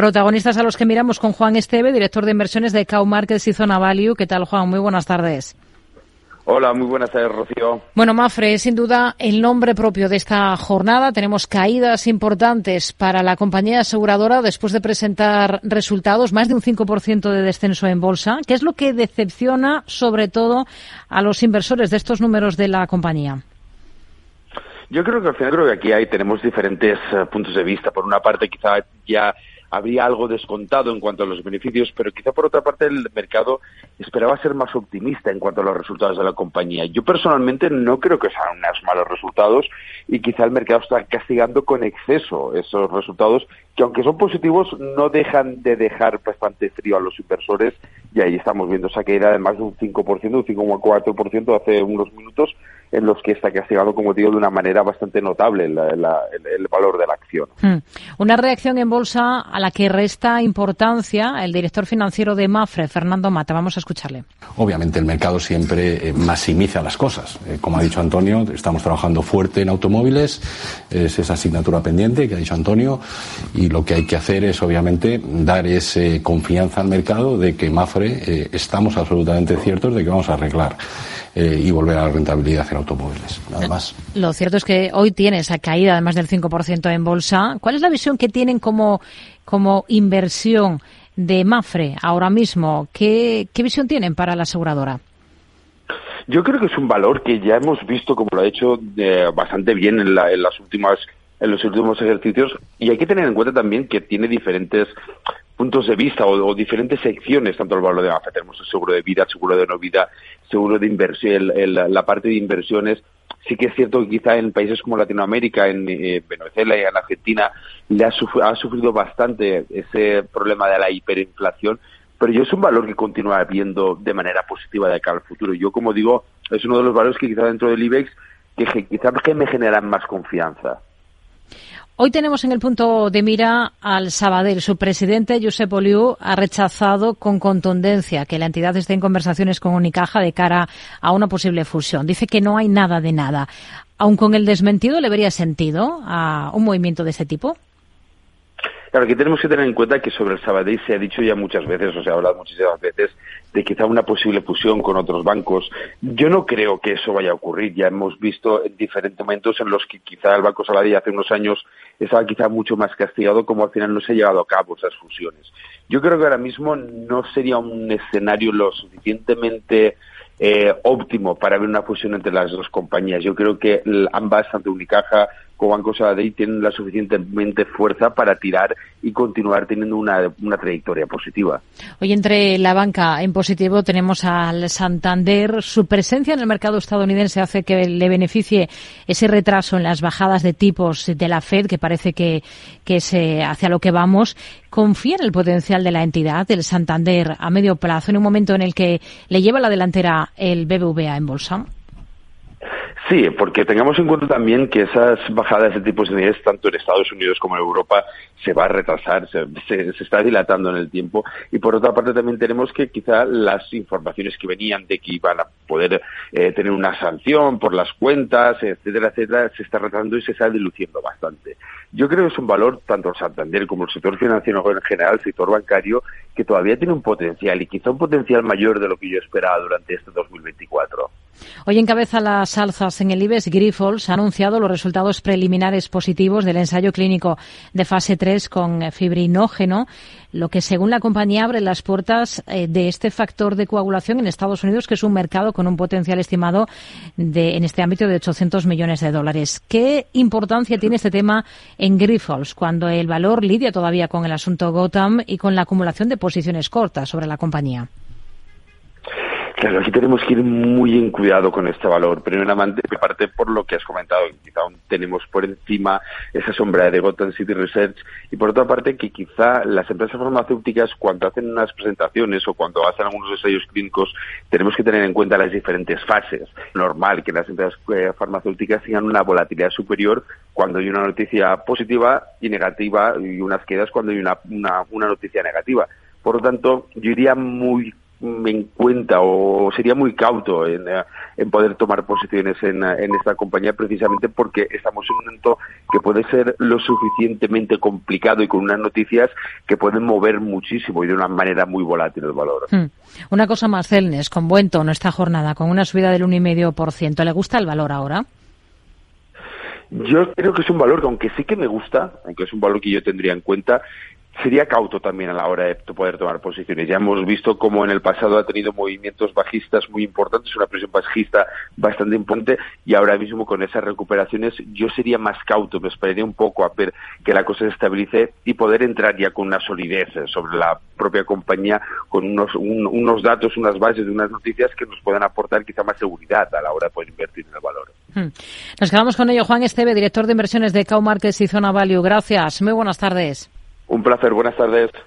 Protagonistas a los que miramos con Juan Esteve, director de inversiones de Cow Markets y Zona Value. ¿Qué tal, Juan? Muy buenas tardes. Hola, muy buenas tardes, Rocío. Bueno, Mafre es sin duda el nombre propio de esta jornada. Tenemos caídas importantes para la compañía aseguradora después de presentar resultados, más de un 5% de descenso en bolsa. ¿Qué es lo que decepciona sobre todo a los inversores de estos números de la compañía? Yo creo que al final creo que aquí hay tenemos diferentes eh, puntos de vista. Por una parte, quizá ya habría algo descontado en cuanto a los beneficios, pero quizá por otra parte el mercado esperaba ser más optimista en cuanto a los resultados de la compañía. Yo personalmente no creo que sean unos malos resultados y quizá el mercado está castigando con exceso esos resultados que aunque son positivos no dejan de dejar bastante frío a los inversores y ahí estamos viendo esa caída de más de un 5%, un 5,4% hace unos minutos en los que está castigado, como digo, de una manera bastante notable el, valor de la acción. Hmm. Una reacción en bolsa a la que resta importancia el director financiero de Mafre, Fernando Mata. Vamos a escucharle. Obviamente el mercado siempre eh, maximiza las cosas. Eh, como ha dicho Antonio, estamos trabajando fuerte en automóviles, es esa asignatura pendiente que ha dicho Antonio, y lo que hay que hacer es obviamente dar esa confianza al mercado de que Mafre eh, estamos absolutamente ciertos de que vamos a arreglar. Eh, y volver a la rentabilidad en automóviles. Nada más. Lo cierto es que hoy tiene esa caída de más del 5% en bolsa. ¿Cuál es la visión que tienen como, como inversión de Mafre ahora mismo? ¿Qué, qué visión tienen para la aseguradora? Yo creo que es un valor que ya hemos visto como lo ha hecho eh, bastante bien en, la, en las últimas en los últimos ejercicios y hay que tener en cuenta también que tiene diferentes puntos de vista o, diferentes secciones, tanto el valor de AFA, tenemos el seguro de vida, seguro de no vida, seguro de inversión, la parte de inversiones. Sí que es cierto que quizá en países como Latinoamérica, en eh, Venezuela y en Argentina, le ha, sufrido bastante ese problema de la hiperinflación, pero yo es un valor que continúa viendo de manera positiva de cara al futuro. Yo, como digo, es uno de los valores que quizá dentro del IBEX que quizá que me generan más confianza. Hoy tenemos en el punto de mira al Sabadell. Su presidente, Josep Oliu, ha rechazado con contundencia que la entidad esté en conversaciones con Unicaja de cara a una posible fusión. Dice que no hay nada de nada. Aun con el desmentido, ¿le vería sentido a un movimiento de ese tipo? Claro, aquí tenemos que tener en cuenta que sobre el Sabadell se ha dicho ya muchas veces, o se ha hablado muchísimas veces, de quizá una posible fusión con otros bancos. Yo no creo que eso vaya a ocurrir. Ya hemos visto en diferentes momentos en los que quizá el Banco Sabadell hace unos años estaba quizá mucho más castigado, como al final no se ha llevado a cabo esas fusiones. Yo creo que ahora mismo no sería un escenario lo suficientemente eh, óptimo para ver una fusión entre las dos compañías. Yo creo que ambas, tanto Unicaja como Banco Sabadell, tienen la suficientemente fuerza para tirar y continuar teniendo una, una trayectoria positiva. Hoy entre la banca en positivo tenemos al Santander. Su presencia en el mercado estadounidense hace que le beneficie ese retraso en las bajadas de tipos de la Fed, que parece que, que es hacia lo que vamos. ¿Confía en el potencial de la entidad, del Santander, a medio plazo, en un momento en el que le lleva la delantera el BBVA en bolsa? Sí, porque tengamos en cuenta también que esas bajadas de tipos de interés, tanto en Estados Unidos como en Europa, se va a retrasar, se, está dilatando en el tiempo. Y por otra parte también tenemos que quizá las informaciones que venían de que iban a poder eh, tener una sanción por las cuentas, etcétera, etcétera, se está retrasando y se está diluciendo bastante. Yo creo que es un valor, tanto el Santander como el sector financiero en general, el sector bancario, que todavía tiene un potencial y quizá un potencial mayor de lo que yo esperaba durante este 2024. Hoy encabeza las alzas en el IBEX. Grifols ha anunciado los resultados preliminares positivos del ensayo clínico de fase 3 con fibrinógeno, lo que según la compañía abre las puertas eh, de este factor de coagulación en Estados Unidos, que es un mercado con un potencial estimado de, en este ámbito de 800 millones de dólares. ¿Qué importancia tiene este tema en Grifols cuando el valor lidia todavía con el asunto Gotham y con la acumulación de posiciones cortas sobre la compañía? Claro, aquí tenemos que ir muy en cuidado con este valor. Primeramente, parte por lo que has comentado, quizá aún tenemos por encima esa sombra de Gotham City Research y por otra parte que quizá las empresas farmacéuticas cuando hacen unas presentaciones o cuando hacen algunos ensayos clínicos tenemos que tener en cuenta las diferentes fases. Normal que las empresas eh, farmacéuticas tengan una volatilidad superior cuando hay una noticia positiva y negativa y unas quedas cuando hay una, una, una noticia negativa. Por lo tanto, yo iría muy en cuenta o sería muy cauto en, eh, poder tomar posiciones en, en, esta compañía precisamente porque estamos en un momento que puede ser lo suficientemente complicado y con unas noticias que pueden mover muchísimo y de una manera muy volátil el valor. Hmm. Una cosa más, Celnes, con buen tono esta jornada, con una subida del 1,5%. ¿Le gusta el valor ahora? Yo creo que es un valor que, aunque sí que me gusta, aunque es un valor que yo tendría en cuenta, sería cauto también a la hora de poder tomar posiciones. Ya hemos visto cómo en el pasado ha tenido movimientos bajistas muy importantes, una presión bajista bastante importante y ahora mismo con esas recuperaciones yo sería más cauto, me esperaría un poco a ver que la cosa se estabilice y poder entrar ya con una solidez sobre la propia compañía, con unos, unos datos, unas bases, unas noticias que nos puedan aportar quizá más seguridad a la hora de poder invertir en el valor. Hmm. Nos quedamos con ello. Juan Esteve, director de inversiones de Cow Markets y Zona Value. Gracias. Muy buenas tardes. Un placer, buenas tardes.